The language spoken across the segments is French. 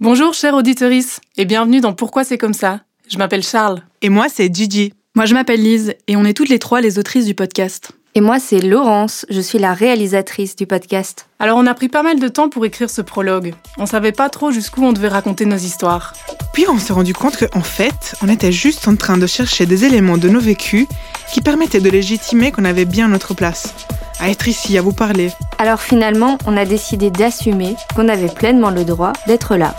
Bonjour, chère auditorice, et bienvenue dans Pourquoi c'est comme ça? Je m'appelle Charles. Et moi, c'est Gigi. Moi, je m'appelle Lise, et on est toutes les trois les autrices du podcast. Et moi, c'est Laurence, je suis la réalisatrice du podcast. Alors, on a pris pas mal de temps pour écrire ce prologue. On savait pas trop jusqu'où on devait raconter nos histoires. Puis on s'est rendu compte qu'en fait, on était juste en train de chercher des éléments de nos vécus qui permettaient de légitimer qu'on avait bien notre place, à être ici, à vous parler. Alors finalement, on a décidé d'assumer qu'on avait pleinement le droit d'être là.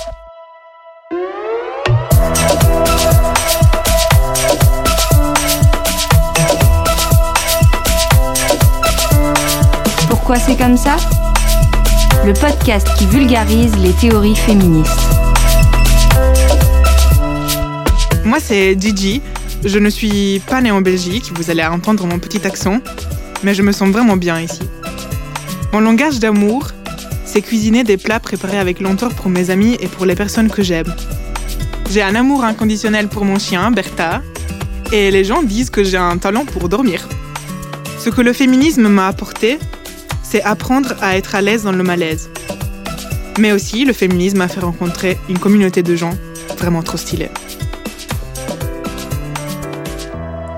Pourquoi c'est comme ça? Le podcast qui vulgarise les théories féministes. Moi, c'est Gigi. Je ne suis pas née en Belgique, vous allez entendre mon petit accent, mais je me sens vraiment bien ici. Mon langage d'amour, c'est cuisiner des plats préparés avec lenteur pour mes amis et pour les personnes que j'aime. J'ai un amour inconditionnel pour mon chien, Bertha, et les gens disent que j'ai un talent pour dormir. Ce que le féminisme m'a apporté, c'est apprendre à être à l'aise dans le malaise. Mais aussi, le féminisme m'a fait rencontrer une communauté de gens vraiment trop stylés.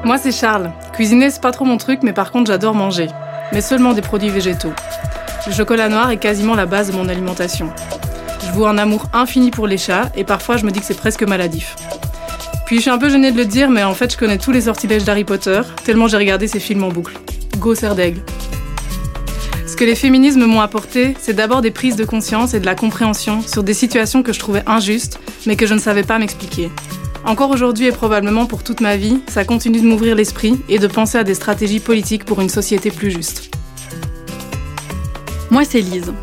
Moi, c'est Charles. Cuisiner, c'est pas trop mon truc, mais par contre, j'adore manger. Mais seulement des produits végétaux. Le chocolat noir est quasiment la base de mon alimentation. Je voue un amour infini pour les chats, et parfois, je me dis que c'est presque maladif. Puis je suis un peu gênée de le dire, mais en fait, je connais tous les sortilèges d'Harry Potter, tellement j'ai regardé ces films en boucle. Go d'aigle. Ce que les féminismes m'ont apporté, c'est d'abord des prises de conscience et de la compréhension sur des situations que je trouvais injustes, mais que je ne savais pas m'expliquer. Encore aujourd'hui et probablement pour toute ma vie, ça continue de m'ouvrir l'esprit et de penser à des stratégies politiques pour une société plus juste. Moi, c'est Lise.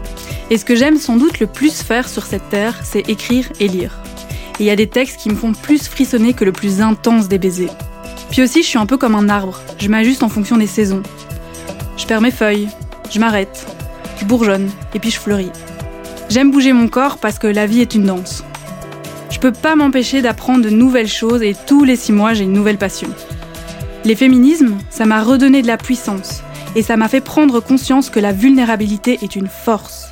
Et ce que j'aime sans doute le plus faire sur cette terre, c'est écrire et lire. Et il y a des textes qui me font plus frissonner que le plus intense des baisers. Puis aussi, je suis un peu comme un arbre, je m'ajuste en fonction des saisons. Je perds mes feuilles, je m'arrête, je bourgeonne, et puis je fleuris. J'aime bouger mon corps parce que la vie est une danse. Je peux pas m'empêcher d'apprendre de nouvelles choses et tous les six mois j'ai une nouvelle passion. Les féminismes, ça m'a redonné de la puissance et ça m'a fait prendre conscience que la vulnérabilité est une force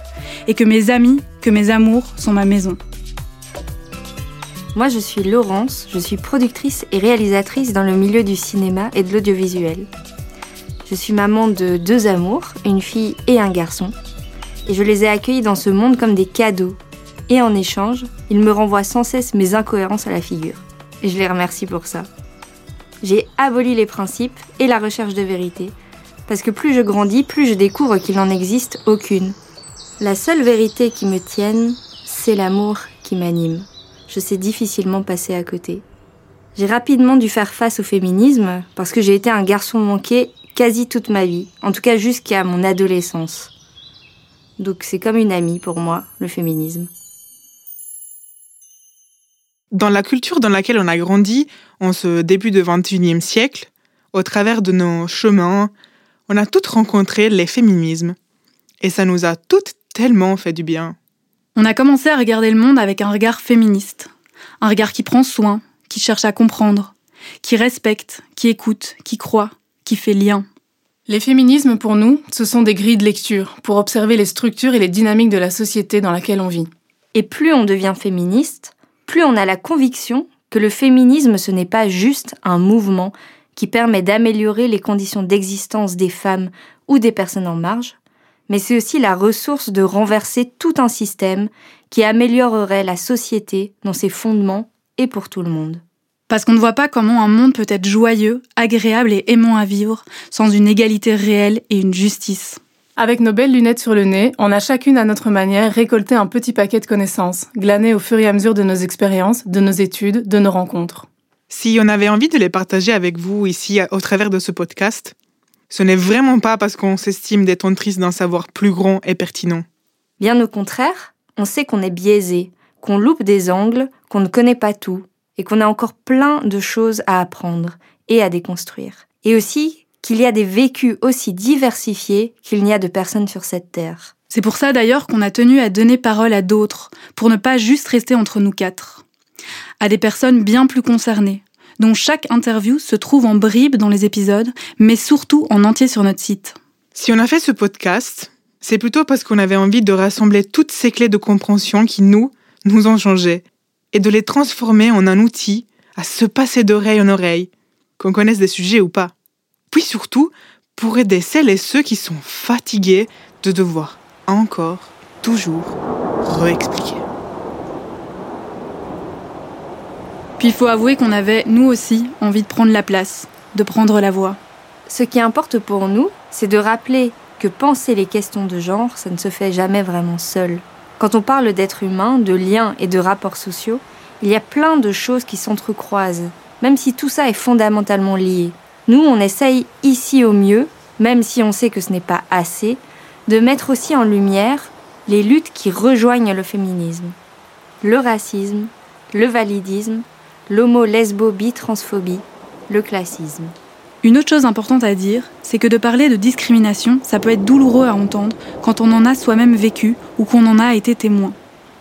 et que mes amis, que mes amours sont ma maison. Moi je suis Laurence, je suis productrice et réalisatrice dans le milieu du cinéma et de l'audiovisuel. Je suis maman de deux amours, une fille et un garçon, et je les ai accueillis dans ce monde comme des cadeaux et en échange, ils me renvoient sans cesse mes incohérences à la figure. Et je les remercie pour ça. J'ai aboli les principes et la recherche de vérité, parce que plus je grandis, plus je découvre qu'il n'en existe aucune. La seule vérité qui me tienne, c'est l'amour qui m'anime. Je sais difficilement passer à côté. J'ai rapidement dû faire face au féminisme parce que j'ai été un garçon manqué quasi toute ma vie, en tout cas jusqu'à mon adolescence. Donc c'est comme une amie pour moi, le féminisme. Dans la culture dans laquelle on a grandi en ce début du XXIe siècle, au travers de nos chemins, on a toutes rencontré les féminismes. Et ça nous a toutes tellement fait du bien. On a commencé à regarder le monde avec un regard féministe. Un regard qui prend soin, qui cherche à comprendre, qui respecte, qui écoute, qui croit, qui fait lien. Les féminismes, pour nous, ce sont des grilles de lecture pour observer les structures et les dynamiques de la société dans laquelle on vit. Et plus on devient féministe, plus on a la conviction que le féminisme, ce n'est pas juste un mouvement qui permet d'améliorer les conditions d'existence des femmes ou des personnes en marge, mais c'est aussi la ressource de renverser tout un système qui améliorerait la société dans ses fondements et pour tout le monde. Parce qu'on ne voit pas comment un monde peut être joyeux, agréable et aimant à vivre sans une égalité réelle et une justice. Avec nos belles lunettes sur le nez, on a chacune à notre manière récolté un petit paquet de connaissances, glanées au fur et à mesure de nos expériences, de nos études, de nos rencontres. Si on avait envie de les partager avec vous ici au travers de ce podcast, ce n'est vraiment pas parce qu'on s'estime détentrice d'un savoir plus grand et pertinent. Bien au contraire, on sait qu'on est biaisé, qu'on loupe des angles, qu'on ne connaît pas tout, et qu'on a encore plein de choses à apprendre et à déconstruire. Et aussi qu'il y a des vécus aussi diversifiés qu'il n'y a de personnes sur cette terre. C'est pour ça d'ailleurs qu'on a tenu à donner parole à d'autres, pour ne pas juste rester entre nous quatre. À des personnes bien plus concernées, dont chaque interview se trouve en bribes dans les épisodes, mais surtout en entier sur notre site. Si on a fait ce podcast, c'est plutôt parce qu'on avait envie de rassembler toutes ces clés de compréhension qui, nous, nous ont changés et de les transformer en un outil à se passer d'oreille en oreille, qu'on connaisse des sujets ou pas. Puis surtout, pour aider celles et ceux qui sont fatigués de devoir encore, toujours, réexpliquer. Puis il faut avouer qu'on avait, nous aussi, envie de prendre la place, de prendre la voix. Ce qui importe pour nous, c'est de rappeler que penser les questions de genre, ça ne se fait jamais vraiment seul. Quand on parle d'être humain, de liens et de rapports sociaux, il y a plein de choses qui s'entrecroisent, même si tout ça est fondamentalement lié. Nous, on essaye ici au mieux, même si on sait que ce n'est pas assez, de mettre aussi en lumière les luttes qui rejoignent le féminisme. Le racisme, le validisme, l'homo-lesbo-bi-transphobie, le classisme. Une autre chose importante à dire, c'est que de parler de discrimination, ça peut être douloureux à entendre quand on en a soi-même vécu ou qu'on en a été témoin.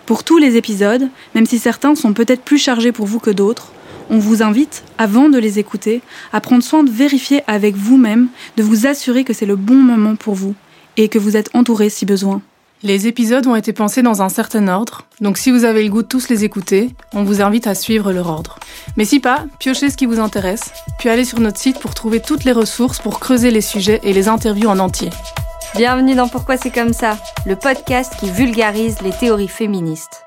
Pour tous les épisodes, même si certains sont peut-être plus chargés pour vous que d'autres, on vous invite, avant de les écouter, à prendre soin de vérifier avec vous-même, de vous assurer que c'est le bon moment pour vous et que vous êtes entouré si besoin. Les épisodes ont été pensés dans un certain ordre, donc si vous avez le goût de tous les écouter, on vous invite à suivre leur ordre. Mais si pas, piochez ce qui vous intéresse, puis allez sur notre site pour trouver toutes les ressources pour creuser les sujets et les interviews en entier. Bienvenue dans Pourquoi c'est comme ça, le podcast qui vulgarise les théories féministes.